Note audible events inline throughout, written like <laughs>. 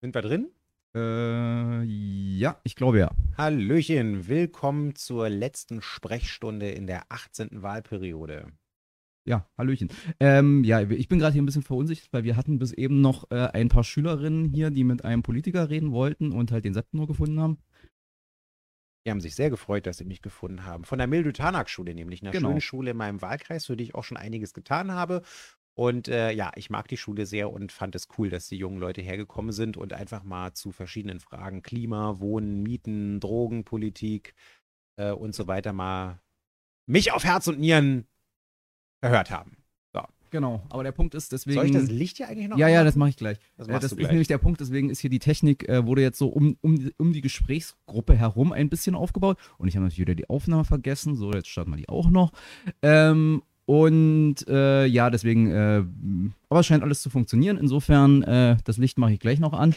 Sind wir drin? Äh, ja, ich glaube ja. Hallöchen, willkommen zur letzten Sprechstunde in der 18. Wahlperiode. Ja, Hallöchen. Ähm, ja, ich bin gerade hier ein bisschen verunsichert, weil wir hatten bis eben noch äh, ein paar Schülerinnen hier, die mit einem Politiker reden wollten und halt den Sepp nur gefunden haben. Die haben sich sehr gefreut, dass sie mich gefunden haben. Von der Mildred-Tanak-Schule, nämlich einer Genau. schönen Schule in meinem Wahlkreis, für die ich auch schon einiges getan habe. Und äh, ja, ich mag die Schule sehr und fand es cool, dass die jungen Leute hergekommen sind und einfach mal zu verschiedenen Fragen Klima, Wohnen, Mieten, Drogenpolitik äh, und so weiter mal mich auf Herz und Nieren erhört haben. Genau, aber der Punkt ist, deswegen. Soll ich das Licht hier eigentlich noch ja, ja, anmachen? das mache ich gleich. Das Äh, das ist gleich. nämlich der Punkt, deswegen ist hier die Technik, äh, wurde jetzt so um, um, die- um die Gesprächsgruppe herum ein bisschen aufgebaut. Und ich habe natürlich wieder die Aufnahme vergessen. So, jetzt starten wir die auch noch. Ähm, und äh, ja, deswegen, äh, aber es scheint alles zu funktionieren. Insofern, äh, das Licht mache ich gleich noch an.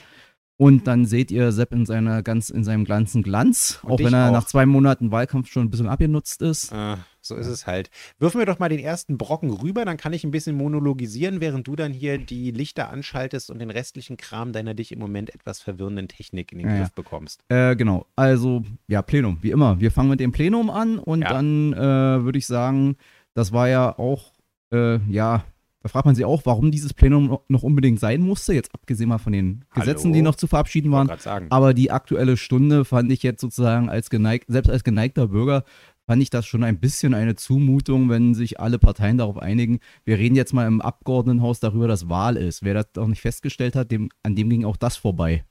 Und dann seht ihr Sepp in, seiner ganz, in seinem ganzen Glanz, Und auch wenn er auch. nach zwei Monaten Wahlkampf schon ein bisschen abgenutzt ist. Äh, so ist es halt. Wirf mir doch mal den ersten Brocken rüber, dann kann ich ein bisschen monologisieren, während du dann hier die Lichter anschaltest und den restlichen Kram deiner dich im Moment etwas verwirrenden Technik in den Ja, Griff bekommst. Äh, genau. Also, ja, Plenum, wie immer. Wir fangen mit dem Plenum an und Ja. dann äh, würde ich sagen, das war ja auch, äh, ja, da fragt man sich auch, warum dieses Plenum noch- unbedingt sein musste, jetzt abgesehen mal von den Gesetzen, Hallo? die noch zu verabschieden waren. Aber die aktuelle Stunde fand ich jetzt sozusagen als geneigt, selbst als geneigter Bürger, fand ich das schon ein bisschen eine Zumutung, wenn sich alle Parteien darauf einigen. Wir reden jetzt mal im Abgeordnetenhaus darüber, dass Wahl ist. Wer das noch nicht festgestellt hat, dem, an dem ging auch das vorbei.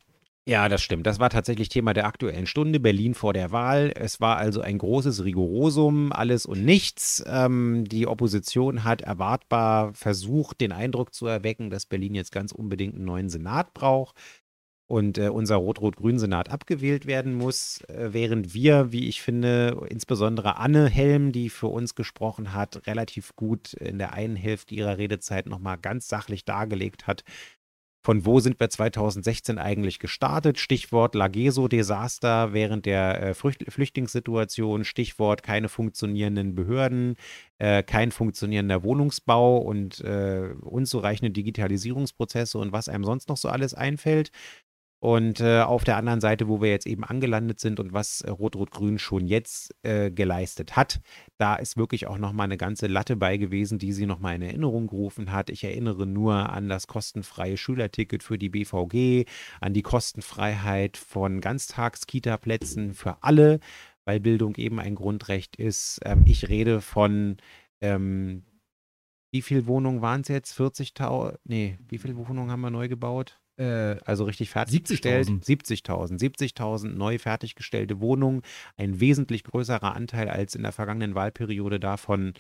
Ja, das stimmt. Das war tatsächlich Thema der aktuellen Stunde. Berlin vor der Wahl. Es war also ein großes Rigorosum, alles und nichts. Ähm, die Opposition hat erwartbar versucht, den Eindruck zu erwecken, dass Berlin jetzt ganz unbedingt einen neuen Senat braucht und äh, unser Rot-Rot-Grün-Senat abgewählt werden muss, äh, während wir, wie ich finde, insbesondere Anne Helm, die für uns gesprochen hat, relativ gut in der einen Hälfte ihrer Redezeit nochmal ganz sachlich dargelegt hat, von wo sind wir 2016 eigentlich gestartet? Stichwort Lageso-Desaster während der äh, Flücht Flüchtlingssituation, Stichwort keine funktionierenden Behörden, äh, kein funktionierender Wohnungsbau und äh, unzureichende Digitalisierungsprozesse und was einem sonst noch so alles einfällt. Und äh, auf der anderen Seite, wo wir jetzt eben angelandet sind und was äh, Rot-Rot-Grün schon jetzt äh, geleistet hat, da ist wirklich auch nochmal eine ganze Latte bei gewesen, die sie nochmal in Erinnerung gerufen hat. Ich erinnere nur an das kostenfreie Schülerticket für die BVG, an die Kostenfreiheit von Ganztags-Kita-Plätzen für alle, weil Bildung eben ein Grundrecht ist. Ähm, ich rede von, ähm, wie viele Wohnungen waren es jetzt? 40.000? Nee, wie viele Wohnungen haben wir neu gebaut? Äh, also richtig fertiggestellt. 70.000. 70.000. 70.000 neu fertiggestellte Wohnungen. Ein wesentlich größerer Anteil als in der vergangenen Wahlperiode davon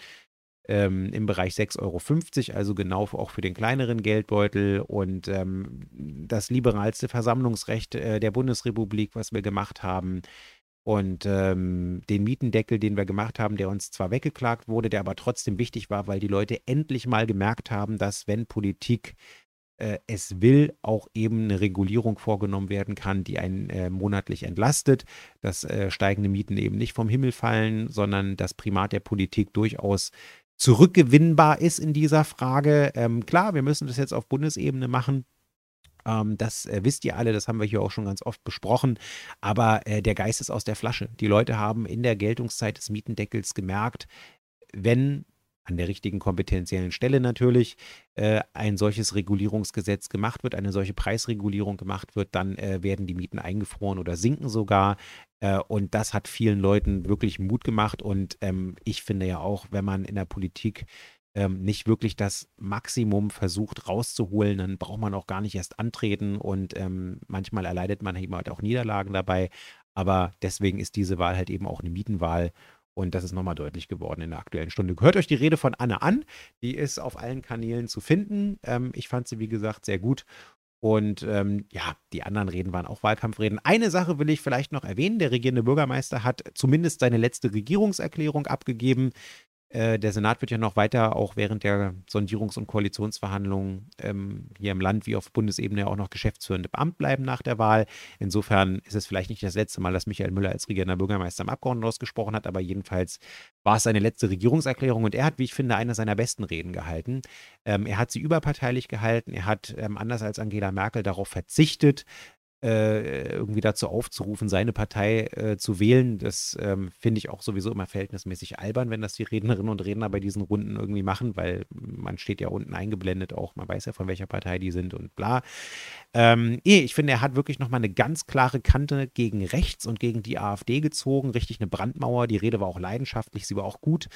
ähm, im Bereich 6,50 Euro, also genau auch für den kleineren Geldbeutel und ähm, das liberalste Versammlungsrecht äh, der Bundesrepublik, was wir gemacht haben. Und ähm, den Mietendeckel, den wir gemacht haben, der uns zwar weggeklagt wurde, der aber trotzdem wichtig war, weil die Leute endlich mal gemerkt haben, dass wenn Politik äh, es will, auch eben eine Regulierung vorgenommen werden kann, die einen äh, monatlich entlastet, dass äh, steigende Mieten eben nicht vom Himmel fallen, sondern das Primat der Politik durchaus zurückgewinnbar ist in dieser Frage. Ähm, klar, wir müssen das jetzt auf Bundesebene machen. Ähm, das äh, wisst ihr alle, das haben wir hier auch schon ganz oft besprochen. Aber äh, der Geist ist aus der Flasche. Die Leute haben in der Geltungszeit des Mietendeckels gemerkt, wenn an der richtigen kompetenziellen Stelle natürlich äh, ein solches Regulierungsgesetz gemacht wird, eine solche Preisregulierung gemacht wird, dann äh, werden die Mieten eingefroren oder sinken sogar. Äh, und das hat vielen Leuten wirklich Mut gemacht. Und ähm, ich finde ja auch, wenn man in der Politik ähm, nicht wirklich das Maximum versucht rauszuholen, dann braucht man auch gar nicht erst antreten und ähm, manchmal erleidet man eben halt auch Niederlagen dabei. Aber deswegen ist diese Wahl halt eben auch eine Mietenwahl und das ist nochmal deutlich geworden in der aktuellen Stunde. Hört euch die Rede von Anne an. Die ist auf allen Kanälen zu finden. Ähm, ich fand sie, wie gesagt, sehr gut. Und ähm, ja, die anderen Reden waren auch Wahlkampfreden. Eine Sache will ich vielleicht noch erwähnen. Der regierende Bürgermeister hat zumindest seine letzte Regierungserklärung abgegeben. Äh, der Senat wird ja noch weiter, auch während der Sondierungs- und Koalitionsverhandlungen ähm, hier im Land wie auf Bundesebene auch noch geschäftsführende Beamt bleiben nach der Wahl. Insofern ist es vielleicht nicht das letzte Mal, dass Michael Müller als regierender Bürgermeister im Abgeordnetenhaus gesprochen hat, aber jedenfalls war es seine letzte Regierungserklärung und er hat, wie ich finde, eine seiner besten Reden gehalten. Ähm, er hat sie überparteilich gehalten, er hat ähm, anders als Angela Merkel darauf verzichtet, äh, irgendwie dazu aufzurufen, seine Partei äh, zu wählen. Das ähm, finde ich auch sowieso immer verhältnismäßig albern, wenn das die Rednerinnen und Redner bei diesen Runden irgendwie machen, weil man steht ja unten eingeblendet auch, man weiß ja von welcher Partei die sind und bla. Ähm, ich finde, er hat wirklich nochmal eine ganz klare Kante gegen rechts und gegen die AfD gezogen, richtig eine Brandmauer. Die Rede war auch leidenschaftlich, sie war auch gut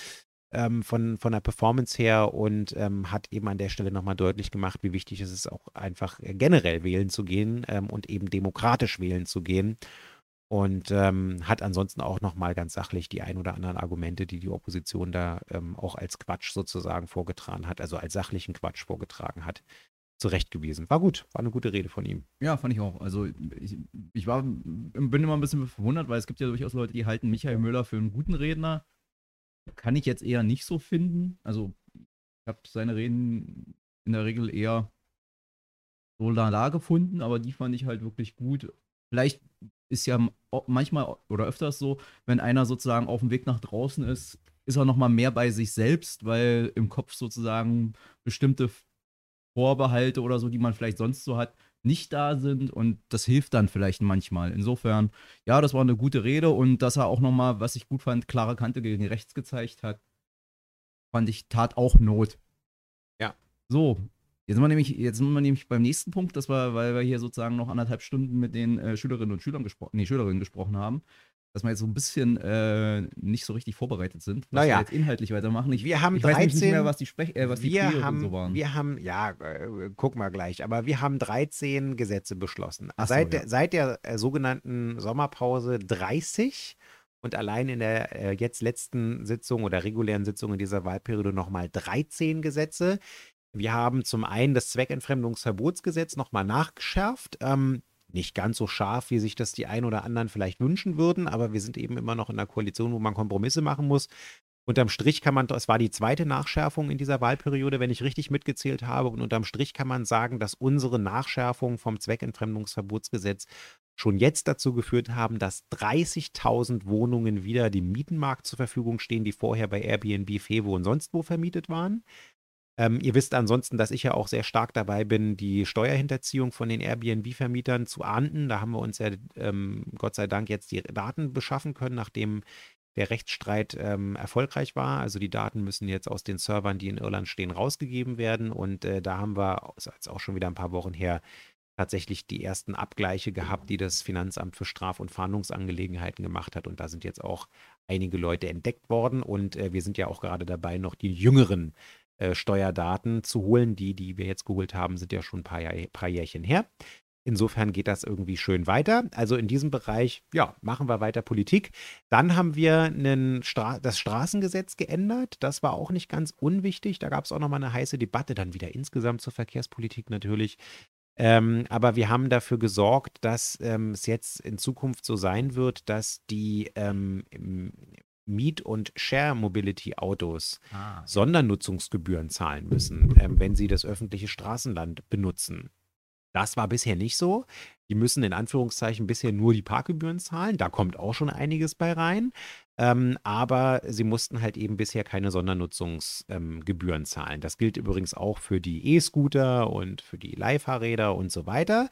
ähm, von, von der Performance her und ähm, hat eben an der Stelle nochmal deutlich gemacht, wie wichtig es ist, auch einfach äh, generell wählen zu gehen ähm, und eben demokratisch wählen zu gehen. Und ähm, hat ansonsten auch nochmal ganz sachlich die ein oder anderen Argumente, die die Opposition da ähm, auch als Quatsch sozusagen vorgetragen hat, also als sachlichen Quatsch vorgetragen hat, zurechtgewiesen. War gut, war eine gute Rede von ihm. Ja, fand ich auch. Also ich, ich war, bin immer ein bisschen verwundert, weil es gibt ja durchaus Leute, die halten Michael Müller für einen guten Redner. Kann ich jetzt eher nicht so finden. Also, ich habe seine Reden in der Regel eher so lala gefunden, aber die fand ich halt wirklich gut. Vielleicht ist ja manchmal oder öfters so, wenn einer sozusagen auf dem Weg nach draußen ist, ist er nochmal mehr bei sich selbst, weil im Kopf sozusagen bestimmte Vorbehalte oder so, die man vielleicht sonst so hat, nicht da sind und das hilft dann vielleicht manchmal. Insofern, ja, das war eine gute Rede und dass er auch nochmal, was ich gut fand, klare Kante gegen rechts gezeigt hat, fand ich, tat auch Not. Ja. So, jetzt sind wir nämlich, jetzt sind wir nämlich beim nächsten Punkt, das war, weil wir hier sozusagen noch anderthalb Stunden mit den äh, Schülerinnen und Schülern gesprochen, nee, Schülerinnen gesprochen haben dass wir jetzt so ein bisschen äh, nicht so richtig vorbereitet sind, was naja. wir jetzt inhaltlich weitermachen. Ich, wir haben ich 13, weiß nicht mehr, was die, Sprech äh, was die wir haben, so waren. Wir haben, ja, äh, guck mal gleich, aber wir haben 13 Gesetze beschlossen. So, seit, ja. der, seit der äh, sogenannten Sommerpause 30 und allein in der äh, jetzt letzten Sitzung oder regulären Sitzung in dieser Wahlperiode nochmal 13 Gesetze. Wir haben zum einen das Zweckentfremdungsverbotsgesetz nochmal nachgeschärft. Ähm, nicht ganz so scharf, wie sich das die ein oder anderen vielleicht wünschen würden, aber wir sind eben immer noch in einer Koalition, wo man Kompromisse machen muss. Unterm Strich kann man, es war die zweite Nachschärfung in dieser Wahlperiode, wenn ich richtig mitgezählt habe, und unterm Strich kann man sagen, dass unsere Nachschärfung vom Zweckentfremdungsverbotsgesetz schon jetzt dazu geführt haben, dass 30.000 Wohnungen wieder dem Mietenmarkt zur Verfügung stehen, die vorher bei Airbnb, Fevo und sonst wo vermietet waren. Ähm, ihr wisst ansonsten, dass ich ja auch sehr stark dabei bin, die Steuerhinterziehung von den Airbnb-Vermietern zu ahnden. Da haben wir uns ja ähm, Gott sei Dank jetzt die Daten beschaffen können, nachdem der Rechtsstreit ähm, erfolgreich war. Also die Daten müssen jetzt aus den Servern, die in Irland stehen, rausgegeben werden. Und äh, da haben wir, ist auch schon wieder ein paar Wochen her, tatsächlich die ersten Abgleiche gehabt, die das Finanzamt für Straf- und Fahndungsangelegenheiten gemacht hat. Und da sind jetzt auch einige Leute entdeckt worden. Und äh, wir sind ja auch gerade dabei, noch die jüngeren äh, Steuerdaten zu holen. Die, die wir jetzt geholt haben, sind ja schon ein paar, Jahr, paar Jährchen her. Insofern geht das irgendwie schön weiter. Also in diesem Bereich, ja, machen wir weiter Politik. Dann haben wir Stra das Straßengesetz geändert. Das war auch nicht ganz unwichtig. Da gab es auch nochmal eine heiße Debatte, dann wieder insgesamt zur Verkehrspolitik natürlich. Ähm, aber wir haben dafür gesorgt, dass ähm, es jetzt in Zukunft so sein wird, dass die ähm, Miet- und Share-Mobility-Autos ah. Sondernutzungsgebühren zahlen müssen, ähm, wenn sie das öffentliche Straßenland benutzen. Das war bisher nicht so. Die müssen in Anführungszeichen bisher nur die Parkgebühren zahlen. Da kommt auch schon einiges bei rein. Ähm, aber sie mussten halt eben bisher keine Sondernutzungsgebühren ähm, zahlen. Das gilt übrigens auch für die E-Scooter und für die Leihfahrräder und so weiter.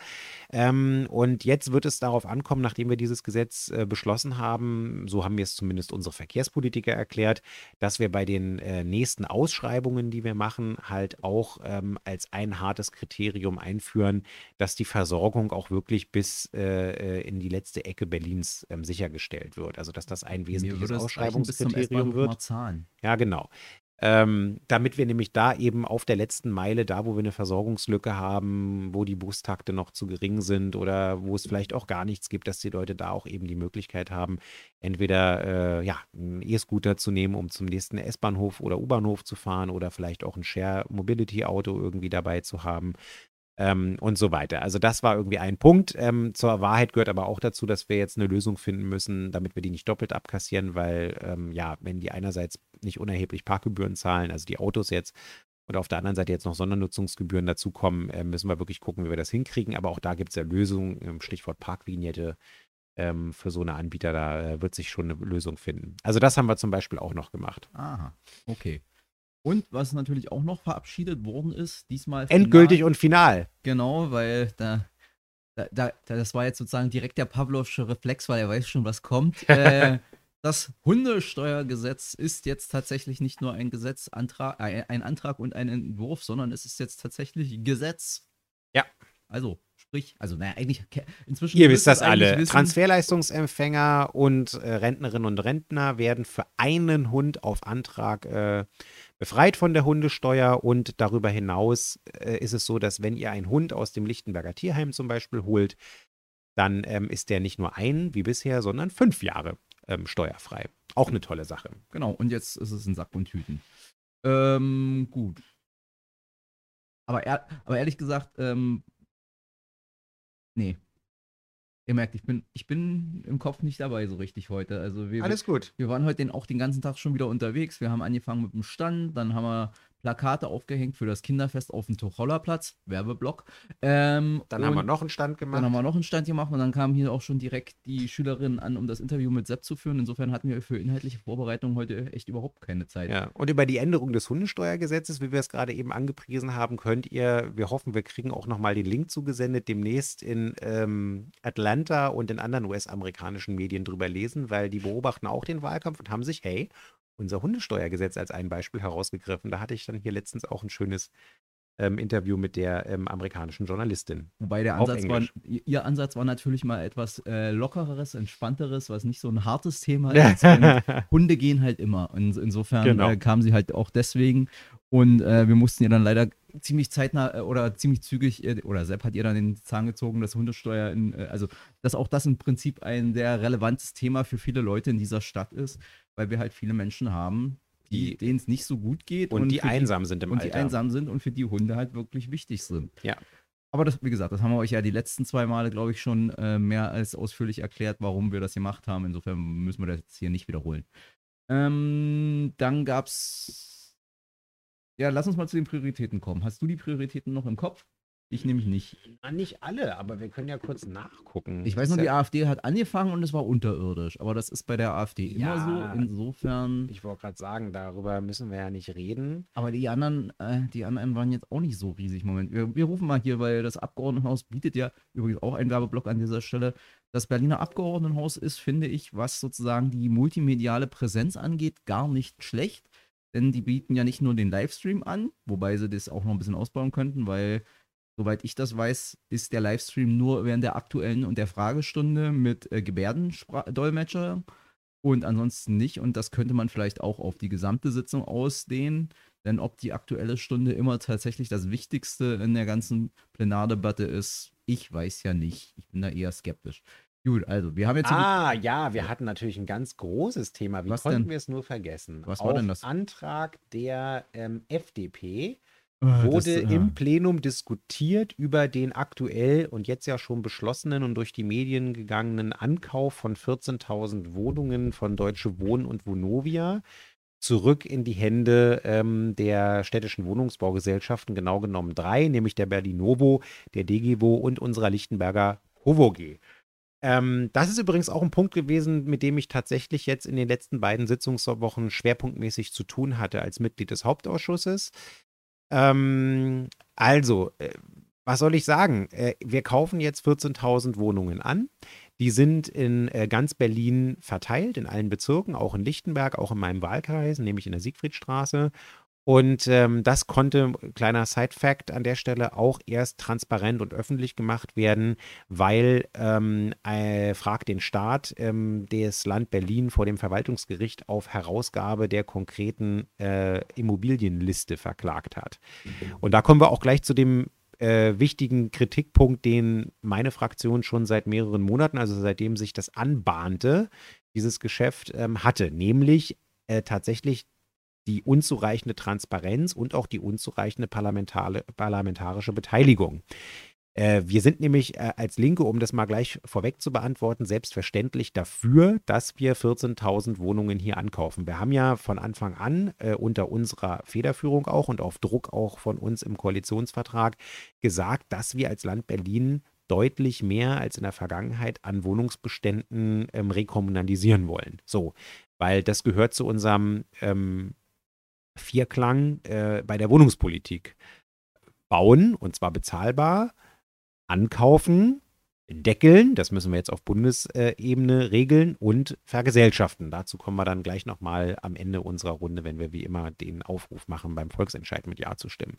Ähm, und jetzt wird es darauf ankommen, nachdem wir dieses Gesetz äh, beschlossen haben, so haben wir es zumindest unsere Verkehrspolitiker erklärt, dass wir bei den äh, nächsten Ausschreibungen, die wir machen, halt auch ähm, als ein hartes Kriterium einführen, dass die Versorgung auch wirklich bis äh, äh in die letzte Ecke Berlins ähm, sichergestellt wird. Also dass das ein wesentliches wesentliches Ausschreibungskriterium wird. Ja, genau. Ähm, damit wir nämlich da eben auf der letzten Meile, da wo wir eine Versorgungslücke haben, wo die Bustakte noch zu gering sind oder wo es vielleicht auch gar nichts gibt, dass die Leute da auch eben die Möglichkeit haben, entweder äh, ja, einen E-Scooter zu nehmen, um zum nächsten S-Bahnhof oder U-Bahnhof zu fahren oder vielleicht auch ein Share-Mobility-Auto irgendwie dabei zu haben. Ähm, und so weiter. Also das war irgendwie ein Punkt. Ähm, zur Wahrheit gehört aber auch dazu, dass wir jetzt eine Lösung finden müssen, damit wir die nicht doppelt abkassieren, weil ähm, ja, wenn die einerseits nicht unerheblich Parkgebühren zahlen, also die Autos jetzt, und auf der anderen Seite jetzt noch Sondernutzungsgebühren dazukommen, äh, müssen wir wirklich gucken, wie wir das hinkriegen. Aber auch da gibt es ja Lösungen, Stichwort Parkvignette ähm, für so eine Anbieter, da äh, wird sich schon eine Lösung finden. Also das haben wir zum Beispiel auch noch gemacht. Aha, okay. Und was natürlich auch noch verabschiedet worden ist, diesmal. Endgültig final, und final. Genau, weil da, da, da, das war jetzt sozusagen direkt der Pavlovsche Reflex, weil er weiß schon, was kommt. <laughs> äh, das Hundesteuergesetz ist jetzt tatsächlich nicht nur ein Gesetzantrag, äh, ein Antrag und ein Entwurf, sondern es ist jetzt tatsächlich Gesetz. Ja. Also Sprich, also naja, eigentlich inzwischen. Ihr wisst das alle. Wissen. Transferleistungsempfänger und äh, Rentnerinnen und Rentner werden für einen Hund auf Antrag äh, befreit von der Hundesteuer. Und darüber hinaus äh, ist es so, dass wenn ihr einen Hund aus dem Lichtenberger Tierheim zum Beispiel holt, dann ähm, ist der nicht nur ein wie bisher, sondern fünf Jahre ähm, steuerfrei. Auch eine tolle Sache. Genau, und jetzt ist es in Sack und Tüten. Ähm, gut. Aber, er, aber ehrlich gesagt, ähm, Nee. Ihr merkt, ich bin, ich bin im Kopf nicht dabei so richtig heute. Also wir, Alles gut. Wir waren heute den, auch den ganzen Tag schon wieder unterwegs. Wir haben angefangen mit dem Stand, dann haben wir Plakate aufgehängt für das Kinderfest auf dem Tuchollerplatz, Werbeblock. Ähm, dann haben wir noch einen Stand gemacht. Dann haben wir noch einen Stand gemacht und dann kamen hier auch schon direkt die Schülerinnen an, um das Interview mit Sepp zu führen. Insofern hatten wir für inhaltliche Vorbereitungen heute echt überhaupt keine Zeit. Ja, und über die Änderung des Hundesteuergesetzes, wie wir es gerade eben angepriesen haben, könnt ihr, wir hoffen, wir kriegen auch nochmal den Link zugesendet, demnächst in ähm, Atlanta und in anderen US-amerikanischen Medien drüber lesen, weil die beobachten auch den Wahlkampf und haben sich, hey, unser Hundesteuergesetz als ein Beispiel herausgegriffen. Da hatte ich dann hier letztens auch ein schönes ähm, Interview mit der ähm, amerikanischen Journalistin. Wobei der Ansatz war, ihr Ansatz war natürlich mal etwas äh, lockereres, entspannteres, was nicht so ein hartes Thema <laughs> ist. Hunde gehen halt immer. Und insofern genau. äh, kam sie halt auch deswegen. Und äh, wir mussten ihr dann leider ziemlich zeitnah äh, oder ziemlich zügig, äh, oder Sepp hat ihr dann den Zahn gezogen, dass Hundesteuer, in, äh, also dass auch das im Prinzip ein sehr relevantes Thema für viele Leute in dieser Stadt ist weil wir halt viele Menschen haben, die, denen es nicht so gut geht. Und, und die einsam die, sind im und Alter. Und die einsam sind und für die Hunde halt wirklich wichtig sind. Ja. Aber das, wie gesagt, das haben wir euch ja die letzten zwei Male, glaube ich, schon äh, mehr als ausführlich erklärt, warum wir das gemacht haben. Insofern müssen wir das jetzt hier nicht wiederholen. Ähm, dann gab's. Ja, lass uns mal zu den Prioritäten kommen. Hast du die Prioritäten noch im Kopf? Ich nämlich nicht. Na, nicht alle, aber wir können ja kurz nachgucken. Ich weiß nur, die AfD hat angefangen und es war unterirdisch. Aber das ist bei der AfD ja, immer so. Insofern. Ich wollte gerade sagen, darüber müssen wir ja nicht reden. Aber die anderen, äh, die anderen waren jetzt auch nicht so riesig. Moment. Wir, wir rufen mal hier, weil das Abgeordnetenhaus bietet ja übrigens auch einen Werbeblock an dieser Stelle. Das Berliner Abgeordnetenhaus ist, finde ich, was sozusagen die multimediale Präsenz angeht, gar nicht schlecht. Denn die bieten ja nicht nur den Livestream an, wobei sie das auch noch ein bisschen ausbauen könnten, weil Soweit ich das weiß, ist der Livestream nur während der aktuellen und der Fragestunde mit äh, Gebärdendolmetscher und ansonsten nicht. Und das könnte man vielleicht auch auf die gesamte Sitzung ausdehnen. Denn ob die aktuelle Stunde immer tatsächlich das Wichtigste in der ganzen Plenardebatte ist, ich weiß ja nicht. Ich bin da eher skeptisch. Gut, also wir haben jetzt. Ah, ja, wir hatten natürlich ein ganz großes Thema. Wie Was konnten denn? wir es nur vergessen? Was war Auf denn das? Antrag der ähm, FDP wurde das, ja. im Plenum diskutiert über den aktuell und jetzt ja schon beschlossenen und durch die Medien gegangenen Ankauf von 14.000 Wohnungen von Deutsche Wohnen und Vonovia zurück in die Hände ähm, der städtischen Wohnungsbaugesellschaften, genau genommen drei, nämlich der Berlinovo, der DGWO und unserer Lichtenberger HOVOG. Ähm, das ist übrigens auch ein Punkt gewesen, mit dem ich tatsächlich jetzt in den letzten beiden Sitzungswochen schwerpunktmäßig zu tun hatte als Mitglied des Hauptausschusses. Ähm, also, äh, was soll ich sagen? Äh, wir kaufen jetzt 14.000 Wohnungen an. Die sind in äh, ganz Berlin verteilt, in allen Bezirken, auch in Lichtenberg, auch in meinem Wahlkreis, nämlich in der Siegfriedstraße. Und ähm, das konnte, kleiner Side-Fact an der Stelle, auch erst transparent und öffentlich gemacht werden, weil ähm, äh, Frag den Staat ähm, das Land Berlin vor dem Verwaltungsgericht auf Herausgabe der konkreten äh, Immobilienliste verklagt hat. Mhm. Und da kommen wir auch gleich zu dem äh, wichtigen Kritikpunkt, den meine Fraktion schon seit mehreren Monaten, also seitdem sich das anbahnte, dieses Geschäft ähm, hatte, nämlich äh, tatsächlich die unzureichende Transparenz und auch die unzureichende parlamentarische Beteiligung. Äh, wir sind nämlich äh, als Linke, um das mal gleich vorweg zu beantworten, selbstverständlich dafür, dass wir 14.000 Wohnungen hier ankaufen. Wir haben ja von Anfang an äh, unter unserer Federführung auch und auf Druck auch von uns im Koalitionsvertrag gesagt, dass wir als Land Berlin deutlich mehr als in der Vergangenheit an Wohnungsbeständen ähm, rekommunalisieren wollen. So, weil das gehört zu unserem ähm, Vierklang äh, bei der Wohnungspolitik. Bauen, und zwar bezahlbar, ankaufen, deckeln, das müssen wir jetzt auf Bundesebene regeln und vergesellschaften. Dazu kommen wir dann gleich nochmal am Ende unserer Runde, wenn wir wie immer den Aufruf machen, beim Volksentscheid mit Ja zu stimmen.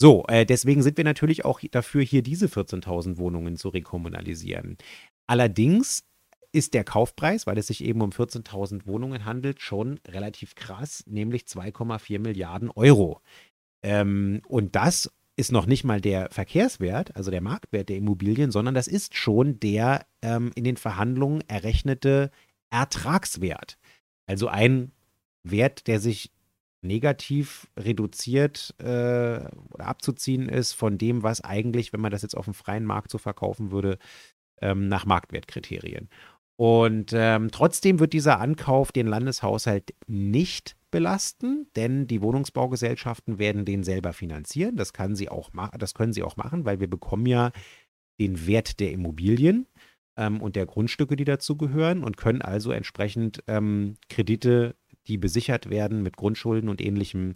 So, äh, deswegen sind wir natürlich auch dafür, hier diese 14.000 Wohnungen zu rekommunalisieren. Allerdings ist der Kaufpreis, weil es sich eben um 14.000 Wohnungen handelt, schon relativ krass, nämlich 2,4 Milliarden Euro. Ähm, und das ist noch nicht mal der Verkehrswert, also der Marktwert der Immobilien, sondern das ist schon der ähm, in den Verhandlungen errechnete Ertragswert. Also ein Wert, der sich negativ reduziert äh, oder abzuziehen ist von dem, was eigentlich, wenn man das jetzt auf dem freien Markt so verkaufen würde, ähm, nach Marktwertkriterien. Und ähm, trotzdem wird dieser Ankauf den Landeshaushalt nicht belasten, denn die Wohnungsbaugesellschaften werden den selber finanzieren. Das, kann sie auch das können sie auch machen, weil wir bekommen ja den Wert der Immobilien ähm, und der Grundstücke, die dazu gehören und können also entsprechend ähm, Kredite, die besichert werden mit Grundschulden und ähnlichem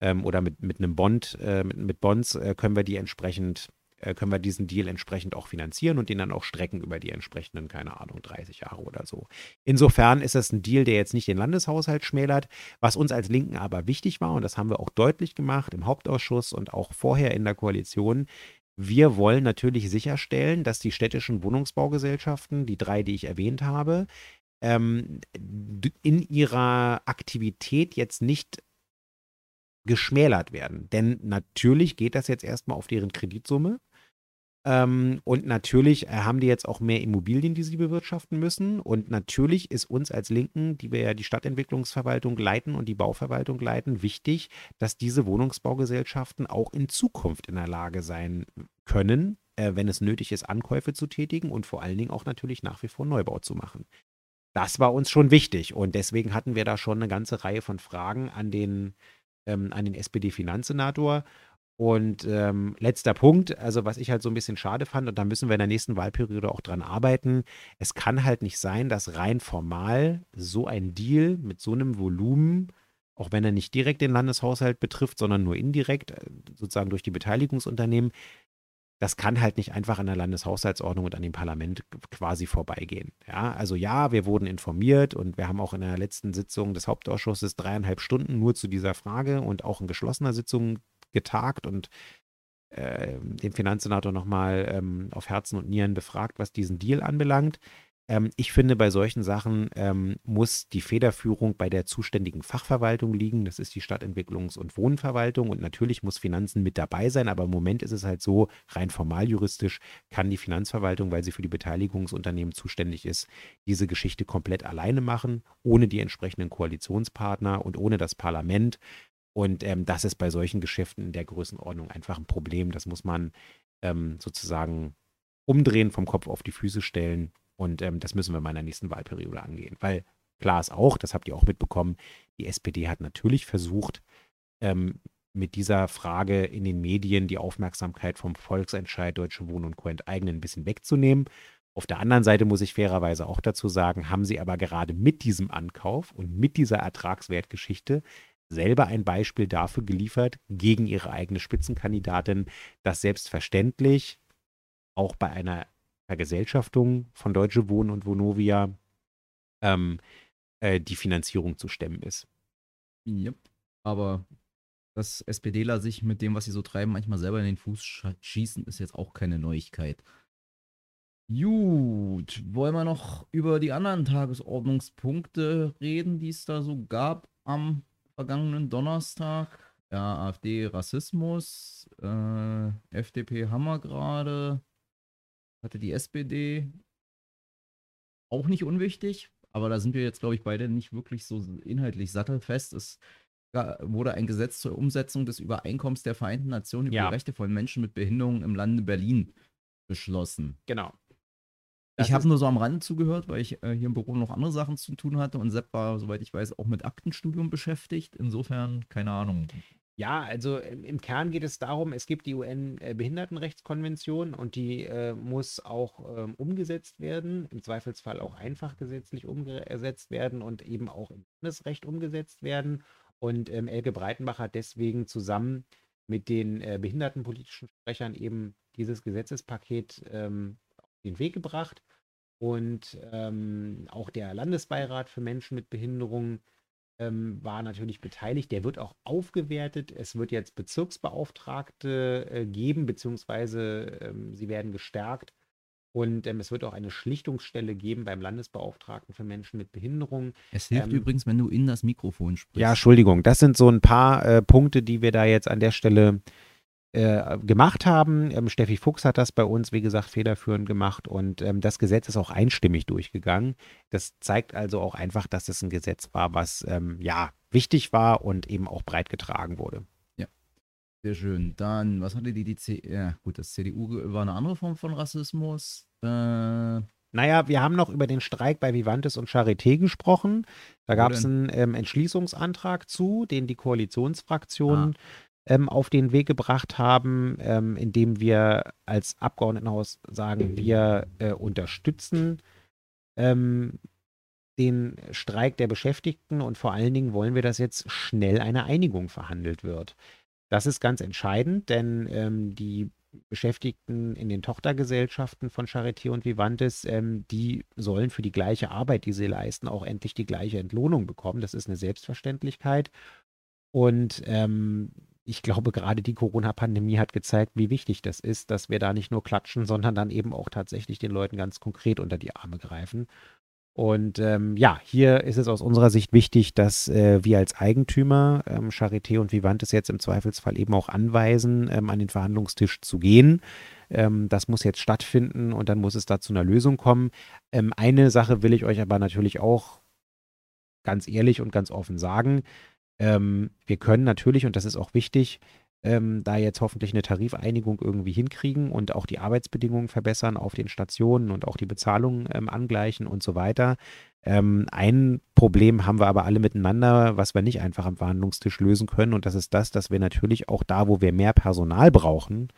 ähm, oder mit, mit einem Bond, äh, mit, mit Bonds, äh, können wir die entsprechend äh, können wir diesen Deal entsprechend auch finanzieren und den dann auch strecken über die entsprechenden, keine Ahnung, 30 Jahre oder so. Insofern ist es ein Deal, der jetzt nicht den Landeshaushalt schmälert. Was uns als Linken aber wichtig war, und das haben wir auch deutlich gemacht im Hauptausschuss und auch vorher in der Koalition, wir wollen natürlich sicherstellen, dass die städtischen Wohnungsbaugesellschaften, die drei, die ich erwähnt habe, ähm, in ihrer Aktivität jetzt nicht geschmälert werden. Denn natürlich geht das jetzt erstmal auf deren Kreditsumme. Ähm, und natürlich äh, haben die jetzt auch mehr Immobilien, die sie bewirtschaften müssen. Und natürlich ist uns als Linken, die wir ja die Stadtentwicklungsverwaltung leiten und die Bauverwaltung leiten, wichtig, dass diese Wohnungsbaugesellschaften auch in Zukunft in der Lage sein können, äh, wenn es nötig ist, Ankäufe zu tätigen und vor allen Dingen auch natürlich nach wie vor Neubau zu machen. Das war uns schon wichtig und deswegen hatten wir da schon eine ganze Reihe von Fragen an den, ähm, an den SPD-Finanzsenator. Und ähm, letzter Punkt, also was ich halt so ein bisschen schade fand, und da müssen wir in der nächsten Wahlperiode auch dran arbeiten, es kann halt nicht sein, dass rein formal so ein Deal mit so einem Volumen, auch wenn er nicht direkt den Landeshaushalt betrifft, sondern nur indirekt, äh, sozusagen durch die Beteiligungsunternehmen, das kann halt nicht einfach an der Landeshaushaltsordnung und an dem Parlament quasi vorbeigehen. Ja, also ja, wir wurden informiert und wir haben auch in der letzten Sitzung des Hauptausschusses dreieinhalb Stunden nur zu dieser Frage und auch in geschlossener Sitzung getagt und äh, den Finanzsenator nochmal ähm, auf Herzen und Nieren befragt, was diesen Deal anbelangt. Ähm, ich finde, bei solchen Sachen ähm, muss die Federführung bei der zuständigen Fachverwaltung liegen. Das ist die Stadtentwicklungs- und Wohnverwaltung. Und natürlich muss Finanzen mit dabei sein. Aber im Moment ist es halt so, rein formal juristisch kann die Finanzverwaltung, weil sie für die Beteiligungsunternehmen zuständig ist, diese Geschichte komplett alleine machen, ohne die entsprechenden Koalitionspartner und ohne das Parlament. Und ähm, das ist bei solchen Geschäften in der Größenordnung einfach ein Problem. Das muss man ähm, sozusagen umdrehen, vom Kopf auf die Füße stellen. Und ähm, das müssen wir mal in der nächsten Wahlperiode angehen. Weil klar ist auch, das habt ihr auch mitbekommen, die SPD hat natürlich versucht, ähm, mit dieser Frage in den Medien die Aufmerksamkeit vom Volksentscheid Deutsche Wohnen und Co. enteignen ein bisschen wegzunehmen. Auf der anderen Seite muss ich fairerweise auch dazu sagen, haben sie aber gerade mit diesem Ankauf und mit dieser Ertragswertgeschichte selber ein Beispiel dafür geliefert gegen ihre eigene Spitzenkandidatin, dass selbstverständlich auch bei einer Vergesellschaftung von Deutsche Wohnen und Vonovia ähm, äh, die Finanzierung zu stemmen ist. Yep. Aber dass SPDler sich mit dem, was sie so treiben, manchmal selber in den Fuß schießen, ist jetzt auch keine Neuigkeit. Gut, wollen wir noch über die anderen Tagesordnungspunkte reden, die es da so gab am vergangenen Donnerstag. Ja, AfD Rassismus, äh, FDP Hammer gerade, hatte die SPD auch nicht unwichtig, aber da sind wir jetzt, glaube ich, beide nicht wirklich so inhaltlich sattelfest. Es wurde ein Gesetz zur Umsetzung des Übereinkommens der Vereinten Nationen über Ja. die Rechte von Menschen mit Behinderungen im Lande Berlin beschlossen. Genau. Das ich habe nur so am Rande zugehört, weil ich äh, hier im Büro noch andere Sachen zu tun hatte und Sepp war, soweit ich weiß, auch mit Aktenstudium beschäftigt. Insofern, keine Ahnung. Ja, also im Kern geht es darum, es gibt die UN-Behindertenrechtskonvention und die äh, muss auch ähm, umgesetzt werden, im Zweifelsfall auch einfach gesetzlich umgesetzt werden und eben auch im Bundesrecht umgesetzt werden. Und ähm, Elke Breitenbach hat deswegen zusammen mit den äh, behindertenpolitischen Sprechern eben dieses Gesetzespaket ähm, den Weg gebracht. Und ähm, auch der Landesbeirat für Menschen mit Behinderungen ähm, war natürlich beteiligt. Der wird auch aufgewertet. Es wird jetzt Bezirksbeauftragte äh, geben, beziehungsweise ähm, sie werden gestärkt. Und ähm, es wird auch eine Schlichtungsstelle geben beim Landesbeauftragten für Menschen mit Behinderung. Es hilft Ähm, übrigens, wenn du in das Mikrofon sprichst. Ja, Entschuldigung, das sind so ein paar äh, Punkte, die wir da jetzt an der Stelle äh, gemacht haben. Ähm, Steffi Fuchs hat das bei uns, wie gesagt, federführend gemacht und ähm, das Gesetz ist auch einstimmig durchgegangen. Das zeigt also auch einfach, dass es ein Gesetz war, was ähm, ja wichtig war und eben auch breit getragen wurde. Sehr schön. Dann, was hatte die, die C ja, gut, das CDU war eine andere Form von Rassismus. Äh, Naja, wir haben noch über den Streik bei Vivantes und Charité gesprochen. Da gab es einen ähm, Entschließungsantrag zu, den die Koalitionsfraktionen Ah. Ähm, auf den Weg gebracht haben, ähm, in dem wir als Abgeordnetenhaus sagen, wir äh, unterstützen ähm, den Streik der Beschäftigten und vor allen Dingen wollen wir, dass jetzt schnell eine Einigung verhandelt wird. Das ist ganz entscheidend, denn ähm, die Beschäftigten in den Tochtergesellschaften von Charité und Vivantes, ähm, die sollen für die gleiche Arbeit, die sie leisten, auch endlich die gleiche Entlohnung bekommen. Das ist eine Selbstverständlichkeit. Und ähm, ich glaube, gerade die Corona-Pandemie hat gezeigt, wie wichtig das ist, dass wir da nicht nur klatschen, sondern dann eben auch tatsächlich den Leuten ganz konkret unter die Arme greifen. Und ähm, ja, hier ist es aus unserer Sicht wichtig, dass äh, wir als Eigentümer ähm, Charité und Vivantes jetzt im Zweifelsfall eben auch anweisen, ähm, an den Verhandlungstisch zu gehen. Ähm, das muss jetzt stattfinden und dann muss es da zu einer Lösung kommen. Ähm, eine Sache will ich euch aber natürlich auch ganz ehrlich und ganz offen sagen. Ähm, wir können natürlich, und das ist auch wichtig, ähm, da jetzt hoffentlich eine Tarifeinigung irgendwie hinkriegen und auch die Arbeitsbedingungen verbessern auf den Stationen und auch die Bezahlung ähm, angleichen und so weiter. Ähm, ein Problem haben wir aber alle miteinander, was wir nicht einfach am Verhandlungstisch lösen können. Und das ist das, dass wir natürlich auch da, wo wir mehr Personal brauchen,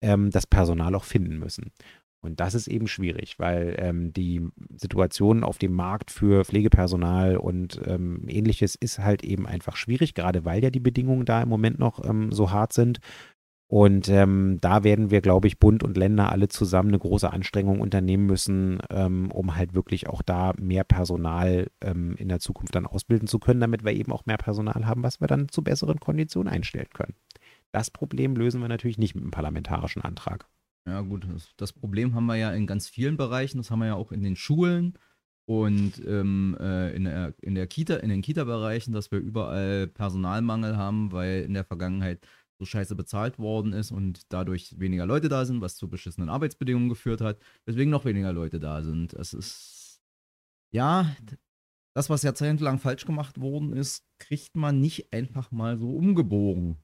ähm, das Personal auch finden müssen. Und das ist eben schwierig, weil ähm, die Situation auf dem Markt für Pflegepersonal und ähm, ähnliches ist halt eben einfach schwierig, gerade weil ja die Bedingungen da im Moment noch ähm, so hart sind. Und ähm, da werden wir, glaube ich, Bund und Länder alle zusammen eine große Anstrengung unternehmen müssen, ähm, um halt wirklich auch da mehr Personal ähm, in der Zukunft dann ausbilden zu können, damit wir eben auch mehr Personal haben, was wir dann zu besseren Konditionen einstellen können. Das Problem lösen wir natürlich nicht mit einem parlamentarischen Antrag. Ja, gut, das, das Problem haben wir ja in ganz vielen Bereichen. Das haben wir ja auch in den Schulen und ähm, äh, in, der, in der Kita, in den Kita-Bereichen, dass wir überall Personalmangel haben, weil in der Vergangenheit so scheiße bezahlt worden ist und dadurch weniger Leute da sind, was zu beschissenen Arbeitsbedingungen geführt hat, weswegen noch weniger Leute da sind. Es ist ja das, was jahrzehntelang falsch gemacht worden ist, kriegt man nicht einfach mal so umgebogen.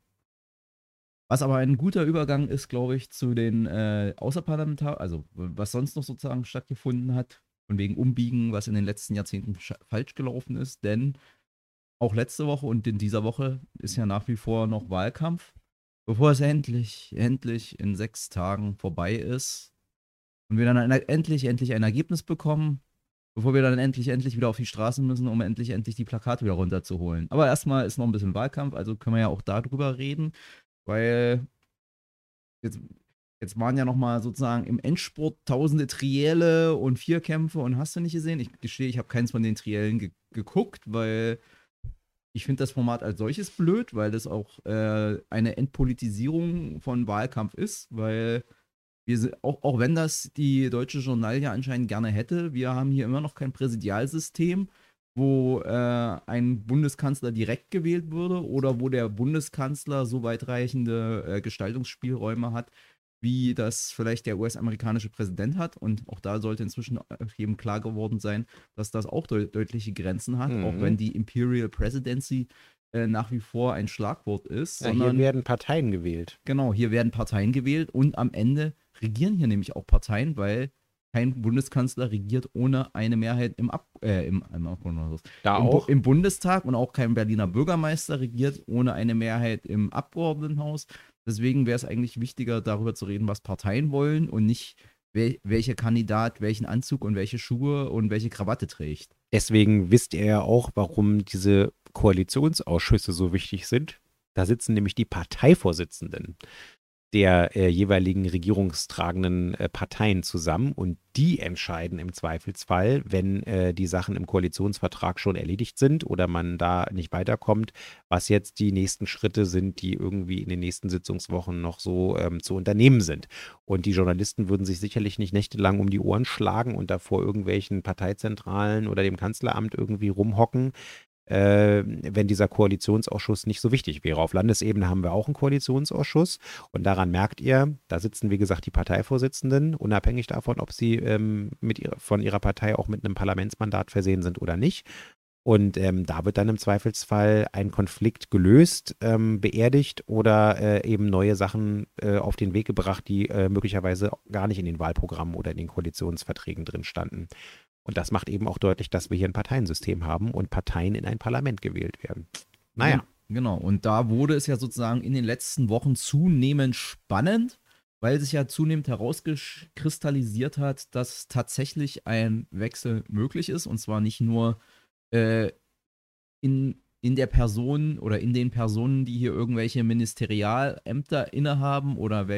Was aber ein guter Übergang ist, glaube ich, zu den äh, Außerparlamentar, also was sonst noch sozusagen stattgefunden hat, von wegen Umbiegen, was in den letzten Jahrzehnten falsch gelaufen ist. Denn auch letzte Woche und in dieser Woche ist ja nach wie vor noch Wahlkampf. Bevor es endlich, endlich in sechs Tagen vorbei ist und wir dann ein, endlich, endlich ein Ergebnis bekommen, bevor wir dann endlich, endlich wieder auf die Straße müssen, um endlich, endlich die Plakate wieder runterzuholen. Aber erstmal ist noch ein bisschen Wahlkampf, also können wir ja auch darüber reden weil jetzt, jetzt waren ja nochmal sozusagen im Endspurt tausende Trielle und Vierkämpfe und hast du nicht gesehen? Ich gestehe, ich habe keins von den Triellen ge geguckt, weil ich finde das Format als solches blöd, weil das auch äh, eine Entpolitisierung von Wahlkampf ist, weil wir auch, auch wenn das die deutsche Journalie anscheinend gerne hätte, wir haben hier immer noch kein Präsidialsystem wo äh, ein Bundeskanzler direkt gewählt würde oder wo der Bundeskanzler so weitreichende äh, Gestaltungsspielräume hat, wie das vielleicht der US-amerikanische Präsident hat. Und auch da sollte inzwischen jedem klar geworden sein, dass das auch deut deutliche Grenzen hat, Mhm. auch wenn die Imperial Presidency äh, nach wie vor ein Schlagwort ist. Ja, sondern, hier werden Parteien gewählt. Genau, hier werden Parteien gewählt und am Ende regieren hier nämlich auch Parteien, weil kein Bundeskanzler regiert ohne eine Mehrheit im, Ab äh, im, im, Da im, auch. im Bundestag und auch kein Berliner Bürgermeister regiert ohne eine Mehrheit im Abgeordnetenhaus. Deswegen wäre es eigentlich wichtiger, darüber zu reden, was Parteien wollen und nicht, wel welcher Kandidat welchen Anzug und welche Schuhe und welche Krawatte trägt. Deswegen wisst ihr ja auch, warum diese Koalitionsausschüsse so wichtig sind. Da sitzen nämlich die Parteivorsitzenden der äh, jeweiligen regierungstragenden äh, Parteien zusammen und die entscheiden im Zweifelsfall, wenn äh, die Sachen im Koalitionsvertrag schon erledigt sind oder man da nicht weiterkommt, was jetzt die nächsten Schritte sind, die irgendwie in den nächsten Sitzungswochen noch so ähm, zu unternehmen sind. Und die Journalisten würden sich sicherlich nicht nächtelang um die Ohren schlagen und da vor irgendwelchen Parteizentralen oder dem Kanzleramt irgendwie rumhocken, wenn dieser Koalitionsausschuss nicht so wichtig wäre. Auf Landesebene haben wir auch einen Koalitionsausschuss und daran merkt ihr, da sitzen wie gesagt die Parteivorsitzenden, unabhängig davon, ob sie ähm, mit ihrer, von ihrer Partei auch mit einem Parlamentsmandat versehen sind oder nicht. Und ähm, da wird dann im Zweifelsfall ein Konflikt gelöst, ähm, beerdigt oder äh, eben neue Sachen äh, auf den Weg gebracht, die äh, möglicherweise gar nicht in den Wahlprogrammen oder in den Koalitionsverträgen drin standen. Und das macht eben auch deutlich, dass wir hier ein Parteiensystem haben und Parteien in ein Parlament gewählt werden. Naja. Genau, und da wurde es ja sozusagen in den letzten Wochen zunehmend spannend, weil sich ja zunehmend herauskristallisiert hat, dass tatsächlich ein Wechsel möglich ist. Und zwar nicht nur äh, in, in der Person oder in den Personen, die hier irgendwelche Ministerialämter innehaben oder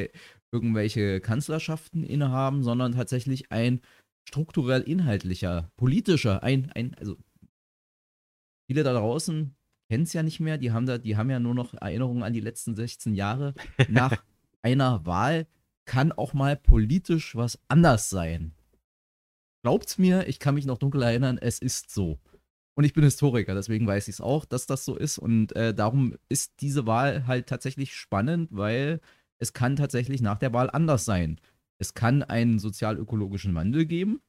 irgendwelche Kanzlerschaften innehaben, sondern tatsächlich ein strukturell inhaltlicher, politischer, ein, ein, also viele da draußen kennen es ja nicht mehr, die haben da, die haben ja nur noch Erinnerungen an die letzten 16 Jahre. <laughs> Nach einer Wahl kann auch mal politisch was anders sein. Glaubt's mir, ich kann mich noch dunkel erinnern, es ist so. Und ich bin Historiker, deswegen weiß ich es auch, dass das so ist. Und äh, darum ist diese Wahl halt tatsächlich spannend, weil es kann tatsächlich nach der Wahl anders sein. Es kann einen sozial-ökologischen Wandel geben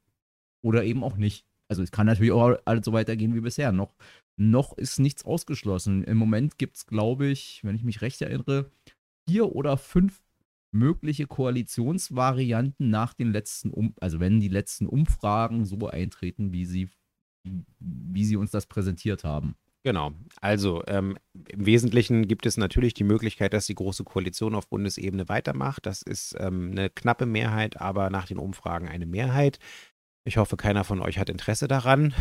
oder eben auch nicht. Also es kann natürlich auch alles so weitergehen wie bisher. Noch, noch ist nichts ausgeschlossen. Im Moment gibt es, glaube ich, wenn ich mich recht erinnere, vier oder fünf mögliche Koalitionsvarianten nach den letzten, um also wenn die letzten Umfragen so eintreten, wie sie, wie sie uns das präsentiert haben. Genau. Also ähm, im Wesentlichen gibt es natürlich die Möglichkeit, dass die Große Koalition auf Bundesebene weitermacht. Das ist ähm, eine knappe Mehrheit, aber nach den Umfragen eine Mehrheit. Ich hoffe, keiner von euch hat Interesse daran.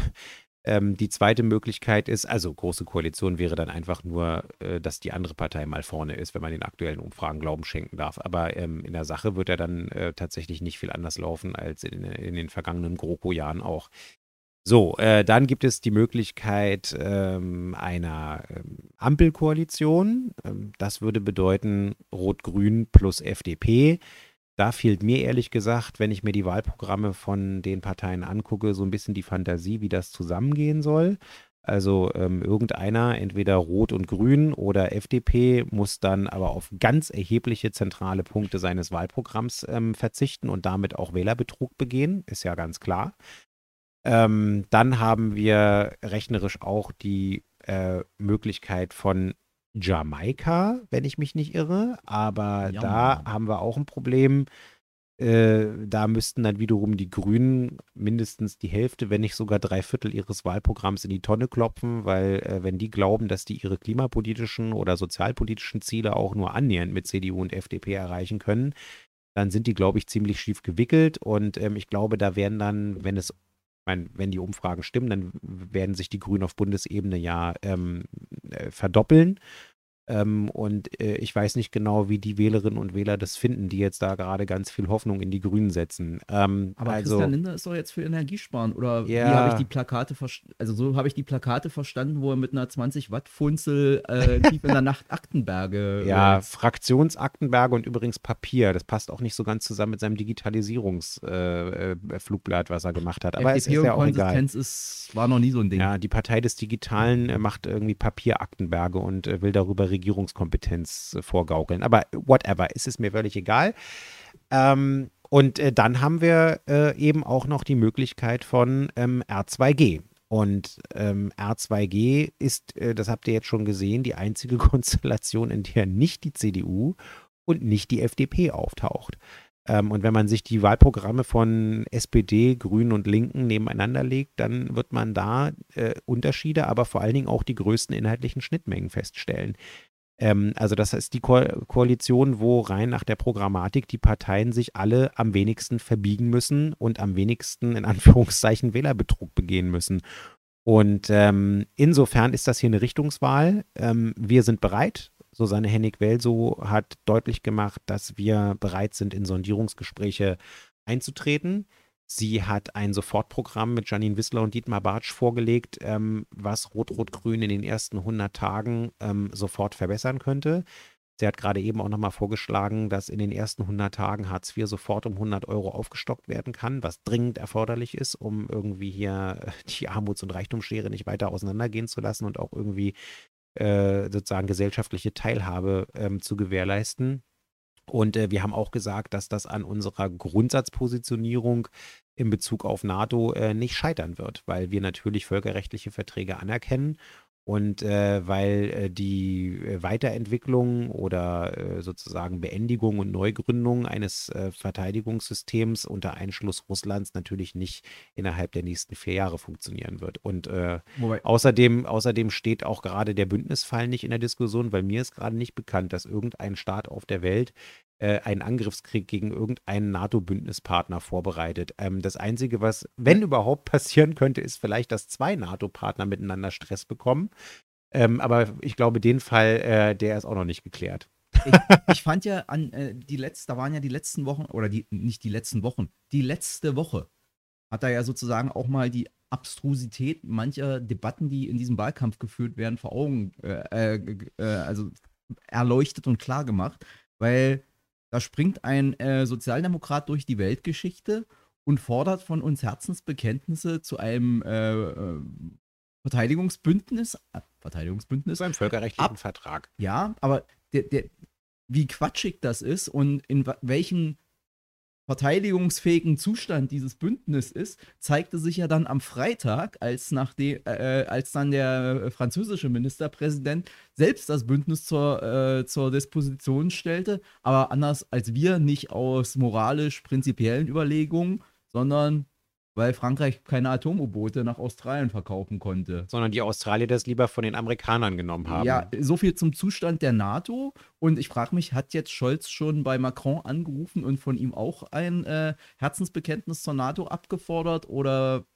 Ähm, die zweite Möglichkeit ist, also Große Koalition wäre dann einfach nur, äh, dass die andere Partei mal vorne ist, wenn man den aktuellen Umfragen Glauben schenken darf. Aber ähm, in der Sache wird er dann äh, tatsächlich nicht viel anders laufen als in, in den vergangenen GroKo-Jahren auch. So, äh, dann gibt es die Möglichkeit ähm, einer ähm, Ampelkoalition. Ähm, das würde bedeuten Rot-Grün plus FDP. Da fehlt mir ehrlich gesagt, wenn ich mir die Wahlprogramme von den Parteien angucke, so ein bisschen die Fantasie, wie das zusammengehen soll. Also ähm, irgendeiner, entweder Rot und Grün oder FDP, muss dann aber auf ganz erhebliche zentrale Punkte seines Wahlprogramms ähm, verzichten und damit auch Wählerbetrug begehen, ist ja ganz klar. Ähm, dann haben wir rechnerisch auch die äh, Möglichkeit von Jamaika, wenn ich mich nicht irre. Aber ja, da haben wir auch ein Problem. Äh, da müssten dann wiederum die Grünen mindestens die Hälfte, wenn nicht sogar drei Viertel ihres Wahlprogramms in die Tonne klopfen, weil äh, wenn die glauben, dass die ihre klimapolitischen oder sozialpolitischen Ziele auch nur annähernd mit CDU und FDP erreichen können, dann sind die, glaube ich, ziemlich schief gewickelt. Und ähm, ich glaube, da werden dann, wenn es meine, wenn die Umfragen stimmen, dann werden sich die Grünen auf Bundesebene ja ähm, äh, verdoppeln. Ähm, und äh, ich weiß nicht genau, wie die Wählerinnen und Wähler das finden, die jetzt da gerade ganz viel Hoffnung in die Grünen setzen. Ähm, Aber also, Christian Lindner ist doch jetzt für Energiesparen. Oder ja, wie habe ich die Plakate verstanden? Also so habe ich die Plakate verstanden, wo er mit einer 20 Watt Funzel äh, tief in der Nacht Aktenberge. Ja, äh, Fraktionsaktenberge und übrigens Papier. Das passt auch nicht so ganz zusammen mit seinem Digitalisierungsflugblatt, äh, was er gemacht hat. Aber FDP es ist ja auch egal. Ist, war noch nie so ein Ding. Ja, die Partei des Digitalen äh, macht irgendwie Papieraktenberge und äh, will darüber reden Regierungskompetenz äh, vorgaukeln. Aber whatever, ist es mir völlig egal. Ähm, und äh, dann haben wir äh, eben auch noch die Möglichkeit von ähm, R2G. Und ähm, R2G ist, äh, das habt ihr jetzt schon gesehen, die einzige <laughs> Konstellation, in der nicht die CDU und nicht die FDP auftaucht. Ähm, und wenn man sich die Wahlprogramme von SPD, Grünen und Linken nebeneinander legt, dann wird man da äh, Unterschiede, aber vor allen Dingen auch die größten inhaltlichen Schnittmengen feststellen. Ähm, also das ist die Ko Koalition, wo rein nach der Programmatik die Parteien sich alle am wenigsten verbiegen müssen und am wenigsten in Anführungszeichen Wählerbetrug begehen müssen. Und ähm, insofern ist das hier eine Richtungswahl. Ähm, wir sind bereit. Susanne Hennig-Welso hat deutlich gemacht, dass wir bereit sind, in Sondierungsgespräche einzutreten. Sie hat ein Sofortprogramm mit Janine Wissler und Dietmar Bartsch vorgelegt, ähm, was Rot-Rot-Grün in den ersten 100 Tagen ähm, sofort verbessern könnte. Sie hat gerade eben auch nochmal vorgeschlagen, dass in den ersten 100 Tagen Hartz IV sofort um 100 Euro aufgestockt werden kann, was dringend erforderlich ist, um irgendwie hier die Armuts- und Reichtumsschere nicht weiter auseinandergehen zu lassen und auch irgendwie äh, sozusagen gesellschaftliche Teilhabe ähm, zu gewährleisten. Und äh, wir haben auch gesagt, dass das an unserer Grundsatzpositionierung in Bezug auf NATO äh, nicht scheitern wird, weil wir natürlich völkerrechtliche Verträge anerkennen und äh, weil äh, die äh, Weiterentwicklung oder äh, sozusagen Beendigung und Neugründung eines äh, Verteidigungssystems unter Einschluss Russlands natürlich nicht innerhalb der nächsten vier Jahre funktionieren wird. Und äh, außerdem, außerdem steht auch gerade der Bündnisfall nicht in der Diskussion, weil mir ist gerade nicht bekannt, dass irgendein Staat auf der Welt äh, einen Angriffskrieg gegen irgendeinen NATO-Bündnispartner vorbereitet. Ähm, das Einzige, was, wenn überhaupt passieren könnte, ist vielleicht, dass zwei NATO-Partner miteinander Stress bekommen. Ähm, aber ich glaube, den Fall, äh, der ist auch noch nicht geklärt. Ich, ich fand ja an äh, die letzten, da waren ja die letzten Wochen, oder die, nicht die letzten Wochen, die letzte Woche hat da ja sozusagen auch mal die Abstrusität mancher Debatten, die in diesem Wahlkampf geführt werden, vor Augen, äh, äh, äh also erleuchtet und klar gemacht, weil da springt ein äh, Sozialdemokrat durch die Weltgeschichte und fordert von uns Herzensbekenntnisse zu einem äh, äh Verteidigungsbündnis. Äh, Verteidigungsbündnis. Zu einem völkerrechtlichen Ab, Vertrag. Ja, aber der, der, wie quatschig das ist und in welchen verteidigungsfähigen Zustand dieses Bündnis ist, zeigte sich ja dann am Freitag, als, nachdem, äh, als dann der französische Ministerpräsident selbst das Bündnis zur, äh, zur Disposition stellte, aber anders als wir, nicht aus moralisch-prinzipiellen Überlegungen, sondern weil Frankreich keine Atom-U-Boote nach Australien verkaufen konnte. Sondern die Australier das lieber von den Amerikanern genommen haben. Ja, so viel zum Zustand der NATO. Und ich frage mich, hat jetzt Scholz schon bei Macron angerufen und von ihm auch ein äh, Herzensbekenntnis zur NATO abgefordert? Oder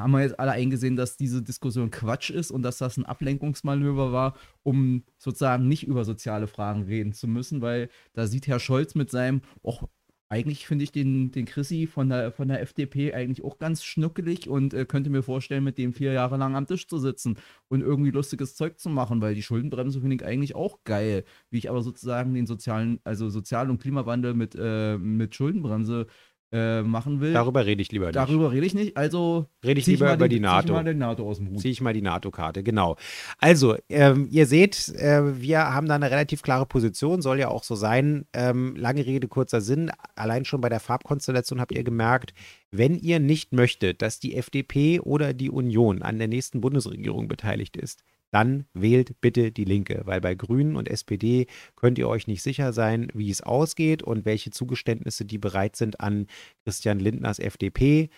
haben wir jetzt alle eingesehen, dass diese Diskussion Quatsch ist und dass das ein Ablenkungsmanöver war, um sozusagen nicht über soziale Fragen reden zu müssen, weil da sieht Herr Scholz mit seinem, och, eigentlich finde ich den, den Chrissy von der, von der FDP eigentlich auch ganz schnuckelig und äh, könnte mir vorstellen, mit dem vier Jahre lang am Tisch zu sitzen und irgendwie lustiges Zeug zu machen, weil die Schuldenbremse finde ich eigentlich auch geil. Wie ich aber sozusagen den sozialen, also Sozial- und Klimawandel mit, äh, mit Schuldenbremse äh, machen will. Darüber rede ich lieber nicht. Darüber rede ich nicht. Also rede ich lieber über die, die NATO. Zieh ich mal die NATO aus dem Hut. Ziehe ich mal die NATO-Karte, genau. Also, ähm, ihr seht, äh, wir haben da eine relativ klare Position, soll ja auch so sein. Ähm, lange Rede, kurzer Sinn. Allein schon bei der Farbkonstellation habt ihr gemerkt, wenn ihr nicht möchtet, dass die FDP oder die Union an der nächsten Bundesregierung beteiligt ist, dann wählt bitte die Linke, weil bei Grünen und SPD könnt ihr euch nicht sicher sein, wie es ausgeht und welche Zugeständnisse die bereit sind an Christian Lindners FDP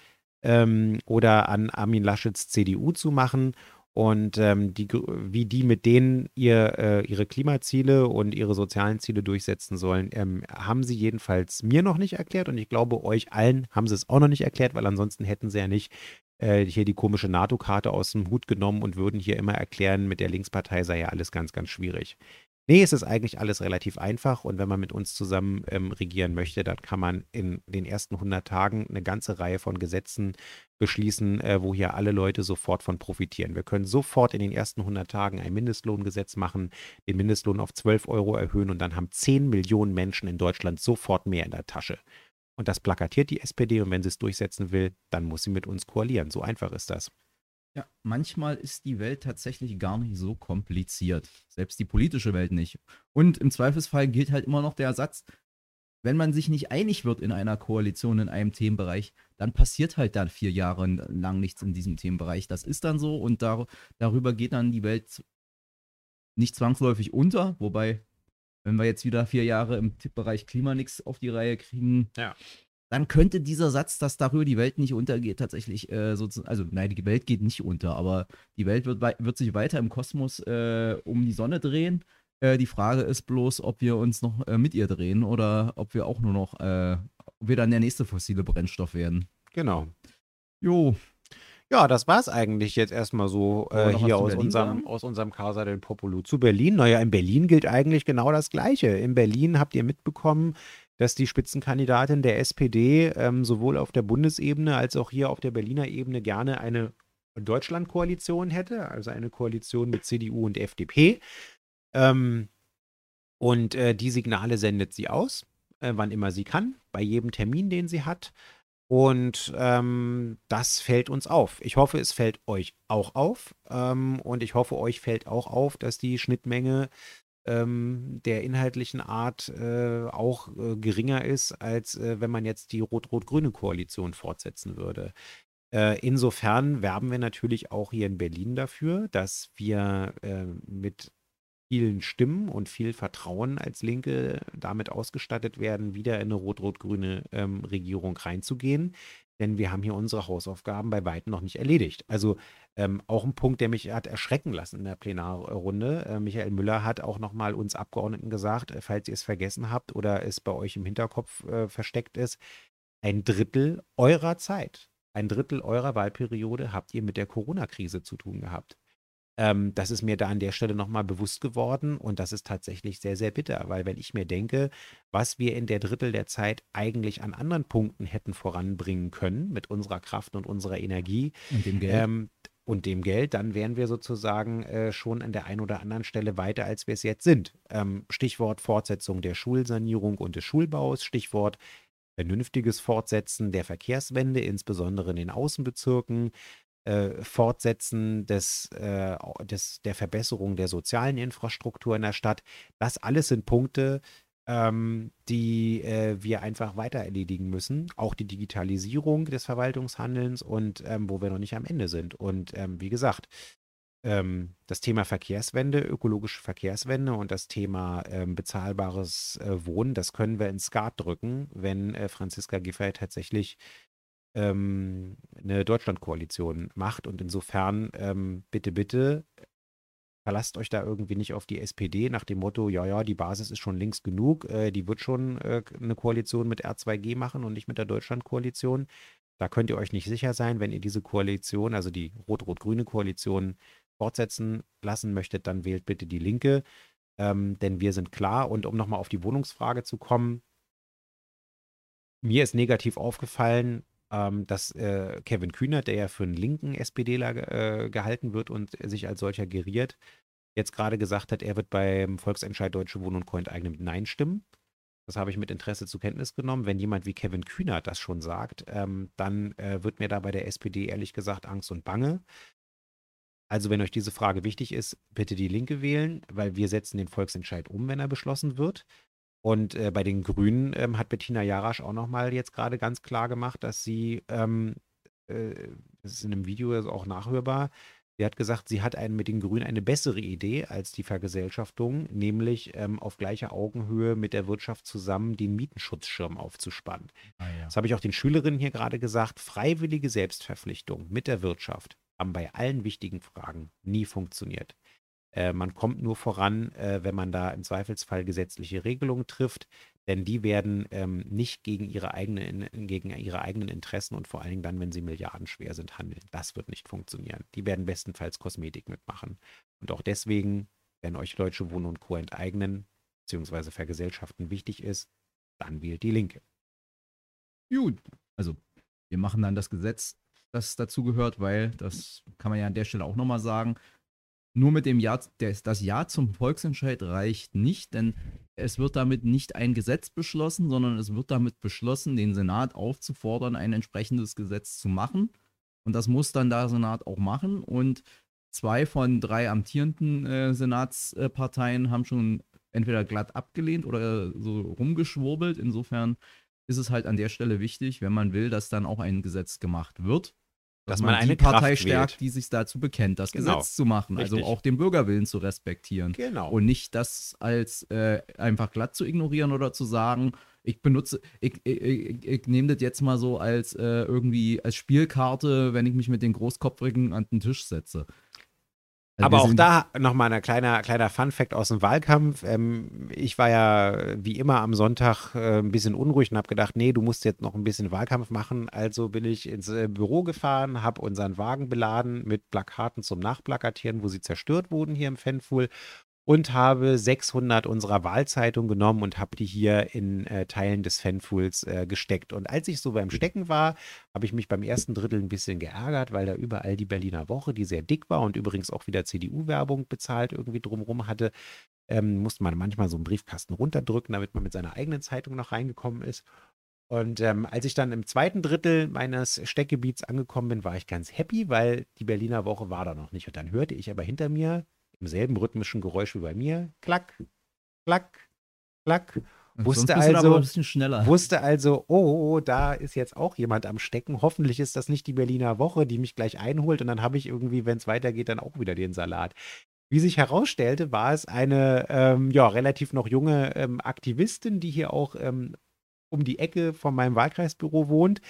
ähm, oder an Armin Laschets CDU zu machen. Und ähm, die, wie die mit denen ihr, äh, ihre Klimaziele und ihre sozialen Ziele durchsetzen sollen, ähm, haben sie jedenfalls mir noch nicht erklärt. Und ich glaube, euch allen haben sie es auch noch nicht erklärt, weil ansonsten hätten sie ja nicht äh, hier die komische NATO-Karte aus dem Hut genommen und würden hier immer erklären, mit der Linkspartei sei ja alles ganz, ganz schwierig. Nee, es ist eigentlich alles relativ einfach und wenn man mit uns zusammen ähm, regieren möchte, dann kann man in den ersten 100 Tagen eine ganze Reihe von Gesetzen beschließen, äh, wo hier alle Leute sofort von profitieren. Wir können sofort in den ersten 100 Tagen ein Mindestlohngesetz machen, den Mindestlohn auf 12 Euro erhöhen und dann haben 10 Millionen Menschen in Deutschland sofort mehr in der Tasche. Und das plakatiert die SPD und wenn sie es durchsetzen will, dann muss sie mit uns koalieren. So einfach ist das. Ja, manchmal ist die Welt tatsächlich gar nicht so kompliziert. Selbst die politische Welt nicht. Und im Zweifelsfall gilt halt immer noch der Satz, wenn man sich nicht einig wird in einer Koalition in einem Themenbereich, dann passiert halt dann vier Jahre lang nichts in diesem Themenbereich. Das ist dann so und dar darüber geht dann die Welt nicht zwangsläufig unter, wobei, wenn wir jetzt wieder vier Jahre im Bereich Klima nichts auf die Reihe kriegen, Ja. dann könnte dieser Satz, dass darüber die Welt nicht untergeht, tatsächlich äh, sozusagen, also nein, die Welt geht nicht unter, aber die Welt wird, wird sich weiter im Kosmos äh, um die Sonne drehen. Äh, die Frage ist bloß, ob wir uns noch äh, mit ihr drehen oder ob wir auch nur noch, äh, ob wir dann der nächste fossile Brennstoff werden. Genau. Jo, Ja, das war's eigentlich jetzt erstmal so äh, hier aus Berlin unserem, aus unserem Casa del Popolo zu Berlin. Naja, in Berlin gilt eigentlich genau das Gleiche. In Berlin habt ihr mitbekommen, dass die Spitzenkandidatin der SPD ähm, sowohl auf der Bundesebene als auch hier auf der Berliner Ebene gerne eine Deutschlandkoalition hätte, also eine Koalition mit CDU und FDP. Ähm, und äh, die Signale sendet sie aus, äh, wann immer sie kann, bei jedem Termin, den sie hat. Und ähm, das fällt uns auf. Ich hoffe, es fällt euch auch auf. Ähm, und ich hoffe, euch fällt auch auf, dass die Schnittmenge ähm, der inhaltlichen Art äh, auch äh, geringer ist, als äh, wenn man jetzt die rot-rot-grüne Koalition fortsetzen würde. Äh, insofern werben wir natürlich auch hier in Berlin dafür, dass wir äh, mit vielen Stimmen und viel Vertrauen als Linke damit ausgestattet werden, wieder in eine rot-rot-grüne ähm, Regierung reinzugehen. Denn wir haben hier unsere Hausaufgaben bei weitem noch nicht erledigt. Also ähm, auch ein Punkt, der mich hat erschrecken lassen in der Plenarrunde. Äh, Michael Müller hat auch nochmal uns Abgeordneten gesagt, äh, falls ihr es vergessen habt oder es bei euch im Hinterkopf äh, versteckt ist, ein Drittel eurer Zeit, ein Drittel eurer Wahlperiode habt ihr mit der Corona-Krise zu tun gehabt. Ähm, das ist mir da an der Stelle nochmal bewusst geworden und das ist tatsächlich sehr, sehr bitter, weil wenn ich mir denke, was wir in der Drittel der Zeit eigentlich an anderen Punkten hätten voranbringen können mit unserer Kraft und unserer Energie und dem Geld. ähm, und dem Geld, dann wären wir sozusagen äh, schon an der einen oder anderen Stelle weiter, als wir es jetzt sind. Ähm, Stichwort Fortsetzung der Schulsanierung und des Schulbaus, Stichwort vernünftiges Fortsetzen der Verkehrswende, insbesondere in den Außenbezirken, äh, Fortsetzen des, äh, des, der Verbesserung der sozialen Infrastruktur in der Stadt. Das alles sind Punkte, ähm, die äh, wir einfach weiter erledigen müssen. Auch die Digitalisierung des Verwaltungshandelns und ähm, wo wir noch nicht am Ende sind. Und ähm, wie gesagt, ähm, das Thema Verkehrswende, ökologische Verkehrswende und das Thema ähm, bezahlbares äh, Wohnen, das können wir ins Skat drücken, wenn äh, Franziska Giffey tatsächlich ähm, eine Deutschlandkoalition macht. Und insofern, ähm, bitte, bitte, verlasst euch da irgendwie nicht auf die SPD nach dem Motto, ja, ja, die Basis ist schon links genug, äh, die wird schon äh, eine Koalition mit R2G machen und nicht mit der Deutschlandkoalition. Da könnt ihr euch nicht sicher sein, wenn ihr diese Koalition, also die rot-rot-grüne Koalition, fortsetzen lassen möchtet, dann wählt bitte die Linke, ähm, denn wir sind klar. Und um nochmal auf die Wohnungsfrage zu kommen, mir ist negativ aufgefallen, ähm, dass äh, Kevin Kühnert, der ja für einen linken SPDler äh, gehalten wird und sich als solcher geriert, jetzt gerade gesagt hat, er wird beim Volksentscheid Deutsche Wohnen und Co. enteignen mit Nein stimmen. Das habe ich mit Interesse zur Kenntnis genommen. Wenn jemand wie Kevin Kühnert das schon sagt, ähm, dann äh, wird mir da bei der SPD ehrlich gesagt Angst und Bange. Also, wenn euch diese Frage wichtig ist, bitte die Linke wählen, weil wir setzen den Volksentscheid um, wenn er beschlossen wird. Und äh, bei den Grünen ähm, hat Bettina Jarasch auch nochmal jetzt gerade ganz klar gemacht, dass sie, ähm, äh, das ist in einem Video auch nachhörbar, sie hat gesagt, sie hat einen, mit den Grünen eine bessere Idee als die Vergesellschaftung, nämlich ähm, auf gleicher Augenhöhe mit der Wirtschaft zusammen den Mietenschutzschirm aufzuspannen. Ah, ja. Das habe ich auch den Schülerinnen hier gerade gesagt. Freiwillige Selbstverpflichtung mit der Wirtschaft haben bei allen wichtigen Fragen nie funktioniert. Äh, man kommt nur voran, äh, wenn man da im Zweifelsfall gesetzliche Regelungen trifft, denn die werden ähm, nicht gegen ihre, eigene, in, gegen ihre eigenen Interessen und vor allen Dingen dann, wenn sie milliardenschwer sind, handeln. Das wird nicht funktionieren. Die werden bestenfalls Kosmetik mitmachen. Und auch deswegen, wenn euch Deutsche Wohnen und Co. enteignen, beziehungsweise vergesellschaften wichtig ist, dann wählt die Linke. Gut, also wir machen dann das Gesetz, das dazu gehört, weil das kann man ja an der Stelle auch nochmal sagen. Nur mit dem Ja, das, das Ja zum Volksentscheid reicht nicht, denn es wird damit nicht ein Gesetz beschlossen, sondern es wird damit beschlossen, den Senat aufzufordern, ein entsprechendes Gesetz zu machen. Und das muss dann der Senat auch machen. Und zwei von drei amtierenden äh, Senatsparteien haben schon entweder glatt abgelehnt oder so rumgeschwurbelt. Insofern ist es halt an der Stelle wichtig, wenn man will, dass dann auch ein Gesetz gemacht wird, dass man eine die Partei Kraft stärkt, wählt. die sich dazu bekennt, das Genau. Gesetz zu machen, also Richtig. auch den Bürgerwillen zu respektieren. Genau. Und nicht das als äh, einfach glatt zu ignorieren oder zu sagen, ich benutze, ich, ich, ich, ich nehme das jetzt mal so als äh, irgendwie als Spielkarte, wenn ich mich mit den Großkopfrigen an den Tisch setze. Aber auch da nochmal ein kleiner, kleiner Fun-Fact aus dem Wahlkampf. Ähm, ich war ja wie immer am Sonntag äh, ein bisschen unruhig und habe gedacht, nee, du musst jetzt noch ein bisschen Wahlkampf machen. Also bin ich ins äh, Büro gefahren, habe unseren Wagen beladen mit Plakaten zum Nachplakatieren, wo sie zerstört wurden hier im Fanpool und habe 600 unserer Wahlzeitung genommen und habe die hier in äh, Teilen des Fanpools äh, gesteckt. Und als ich so beim Stecken war, habe ich mich beim ersten Drittel ein bisschen geärgert, weil da überall die Berliner Woche, die sehr dick war und übrigens auch wieder CDU-Werbung bezahlt, irgendwie drumrum hatte, ähm, musste man manchmal so einen Briefkasten runterdrücken, damit man mit seiner eigenen Zeitung noch reingekommen ist. Und ähm, als ich dann im zweiten Drittel meines Steckgebiets angekommen bin, war ich ganz happy, weil die Berliner Woche war da noch nicht. Und dann hörte ich aber hinter mir im selben rhythmischen Geräusch wie bei mir, klack, klack, klack. Sonst wusste also-. Wusste also, oh, da ist jetzt auch jemand am Stecken. Hoffentlich ist das nicht die Berliner Woche, die mich gleich einholt und dann habe ich irgendwie, wenn es weitergeht, dann auch wieder den Salat. Wie sich herausstellte, war es eine ähm, ja, relativ noch junge ähm, Aktivistin, die hier auch ähm, um die Ecke von meinem Wahlkreisbüro wohnt,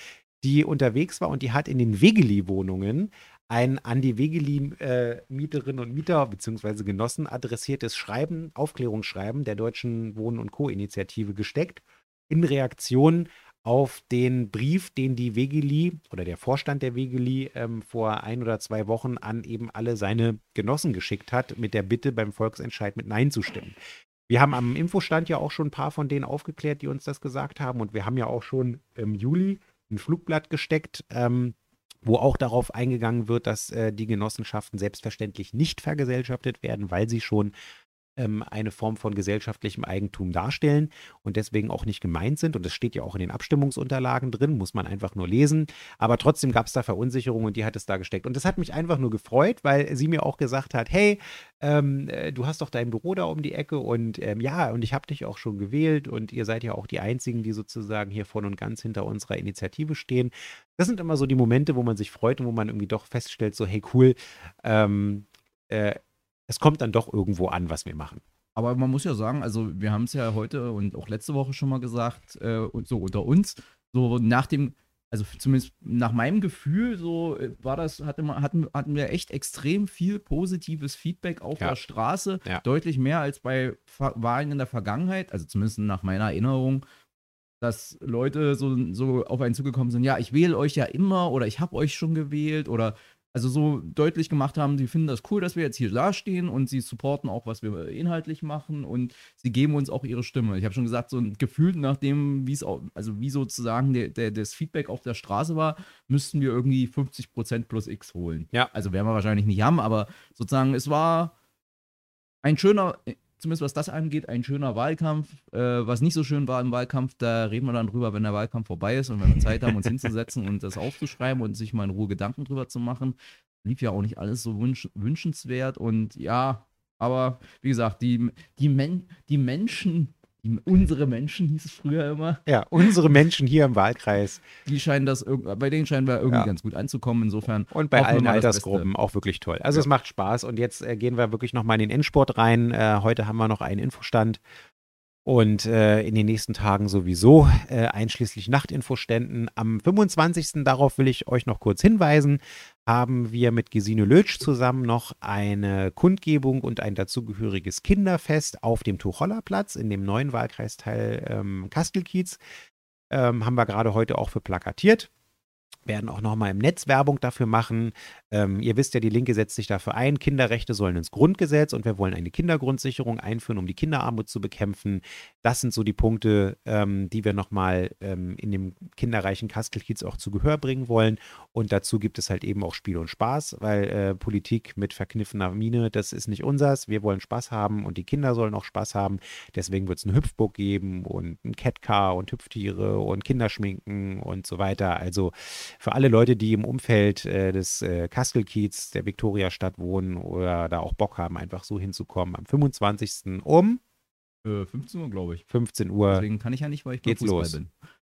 die unterwegs war und die hat in den Wegeli-Wohnungen ein an die Wegeli-Mieterinnen und Mieter bzw. Genossen adressiertes Schreiben, Aufklärungsschreiben der Deutschen Wohnen und Co-Initiative gesteckt, in Reaktion auf den Brief, den die Wegeli oder der Vorstand der Wegeli ähm, vor ein oder zwei Wochen an eben alle seine Genossen geschickt hat, mit der Bitte beim Volksentscheid mit Nein zu stimmen. Wir haben am Infostand ja auch schon ein paar von denen aufgeklärt, die uns das gesagt haben. Und wir haben ja auch schon im Juli ein Flugblatt gesteckt, ähm, wo auch darauf eingegangen wird, dass äh, die Genossenschaften selbstverständlich nicht vergesellschaftet werden, weil sie schon ähm, eine Form von gesellschaftlichem Eigentum darstellen und deswegen auch nicht gemeint sind. Und das steht ja auch in den Abstimmungsunterlagen drin, muss man einfach nur lesen. Aber trotzdem gab es da Verunsicherung und die hat es da gesteckt. Und das hat mich einfach nur gefreut, weil sie mir auch gesagt hat, hey, ähm, äh, du hast doch dein Büro da um die Ecke und ähm, ja, und ich habe dich auch schon gewählt und ihr seid ja auch die Einzigen, die sozusagen hier voll und ganz hinter unserer Initiative stehen. Das sind immer so die Momente, wo man sich freut und wo man irgendwie doch feststellt, so, hey, cool, ähm, äh, es kommt dann doch irgendwo an, was wir machen. Aber man muss ja sagen, also wir haben es ja heute und auch letzte Woche schon mal gesagt, äh, und so unter uns, so nach dem, also zumindest nach meinem Gefühl, so äh, war das, hatte man, hatten, hatten wir echt extrem viel positives Feedback auf Ja. der Straße, Ja. deutlich mehr als bei Ver Wahlen in der Vergangenheit, also zumindest nach meiner Erinnerung, dass Leute so, so auf einen zugekommen sind, ja, ich wähle euch ja immer oder ich habe euch schon gewählt oder also so deutlich gemacht haben, sie finden das cool, dass wir jetzt hier dastehen und sie supporten auch, was wir inhaltlich machen und sie geben uns auch ihre Stimme. Ich habe schon gesagt, so ein Gefühl nach dem, wie es auch, also wie sozusagen der, der, das Feedback auf der Straße war, müssten wir irgendwie 50% plus X holen. Ja. Also werden wir wahrscheinlich nicht haben, aber sozusagen, es war ein schöner, zumindest was das angeht, ein schöner Wahlkampf. Äh, was nicht so schön war im Wahlkampf, da reden wir dann drüber, wenn der Wahlkampf vorbei ist und wenn wir Zeit haben, uns hinzusetzen und das aufzuschreiben und sich mal in Ruhe Gedanken drüber zu machen. Lief ja auch nicht alles so wünsch wünschenswert und ja, aber wie gesagt, die, die, Men die Menschen, unsere Menschen hieß es früher immer, Ja, unsere Menschen hier im Wahlkreis die scheinen das, bei denen scheinen wir irgendwie Ja. ganz gut anzukommen. Insofern und bei allen Altersgruppen auch wirklich toll. Also Ja. es macht Spaß und jetzt äh, gehen wir wirklich nochmal in den Endsport rein. Äh, heute haben wir noch einen Infostand und äh, in den nächsten Tagen sowieso, äh, einschließlich Nachtinfoständen. Am 25. darauf will ich euch noch kurz hinweisen, haben wir mit Gesine Lötsch zusammen noch eine Kundgebung und ein dazugehöriges Kinderfest auf dem Tuchollerplatz in dem neuen Wahlkreisteil ähm, Kastelkiez. Ähm, haben wir gerade heute auch für plakatiert. Werden auch nochmal im Netz Werbung dafür machen. Ähm, ihr wisst ja, die Linke setzt sich dafür ein. Kinderrechte sollen ins Grundgesetz und wir wollen eine Kindergrundsicherung einführen, um die Kinderarmut zu bekämpfen. Das sind so die Punkte, ähm, die wir nochmal ähm, in dem kinderreichen Kastelkiez auch zu Gehör bringen wollen. Und dazu gibt es halt eben auch Spiel und Spaß, weil äh, Politik mit verkniffener Mine, das ist nicht unsers. Wir wollen Spaß haben und die Kinder sollen auch Spaß haben. Deswegen wird es eine Hüpfburg geben und ein Catcar und Hüpftiere und Kinderschminken und so weiter. Also für alle Leute, die im Umfeld äh, des äh, Kastelkiez, der Viktoriastadt wohnen oder da auch Bock haben, einfach so hinzukommen, am 25. um Äh, 15 Uhr, glaube ich. 15 Uhr. Deswegen kann ich ja nicht, weil ich beim Fußball los. bin.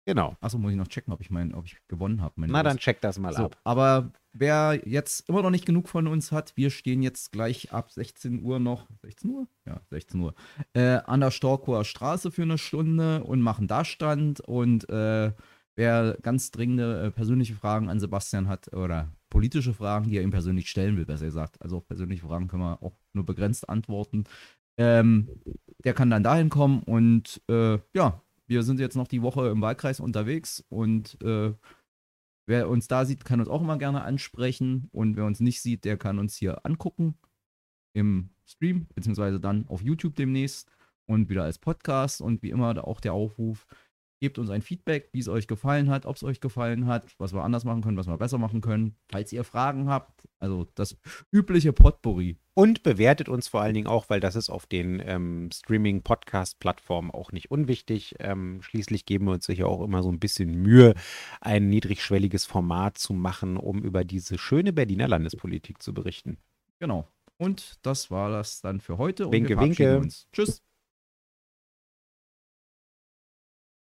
Genau. Achso, muss ich noch checken, ob ich, mein, ob ich gewonnen habe. Na, dann check das mal so, ab. Aber wer jetzt immer noch nicht genug von uns hat, wir stehen jetzt gleich ab 16 Uhr noch, 16 Uhr? Ja, 16 Uhr, äh, an der Storkower Straße für eine Stunde und machen da Stand. Und äh, wer ganz dringende äh, persönliche Fragen an Sebastian hat oder politische Fragen, die er ihm persönlich stellen will, besser gesagt, also auf persönliche Fragen können wir auch nur begrenzt antworten, ähm, der kann dann dahin kommen und äh, ja, wir sind jetzt noch die Woche im Wahlkreis unterwegs und äh, wer uns da sieht, kann uns auch immer gerne ansprechen und wer uns nicht sieht, der kann uns hier angucken im Stream, beziehungsweise dann auf YouTube demnächst und wieder als Podcast und wie immer auch der Aufruf, gebt uns ein Feedback, wie es euch gefallen hat, ob es euch gefallen hat, was wir anders machen können, was wir besser machen können. Falls ihr Fragen habt, also das übliche Potpourri. Und bewertet uns vor allen Dingen auch, weil das ist auf den ähm, Streaming-Podcast-Plattformen auch nicht unwichtig. Ähm, schließlich geben wir uns sicher auch immer so ein bisschen Mühe, ein niedrigschwelliges Format zu machen, um über diese schöne Berliner Landespolitik zu berichten. Genau. Und das war das dann für heute. Und Winke, winke. Uns. Tschüss.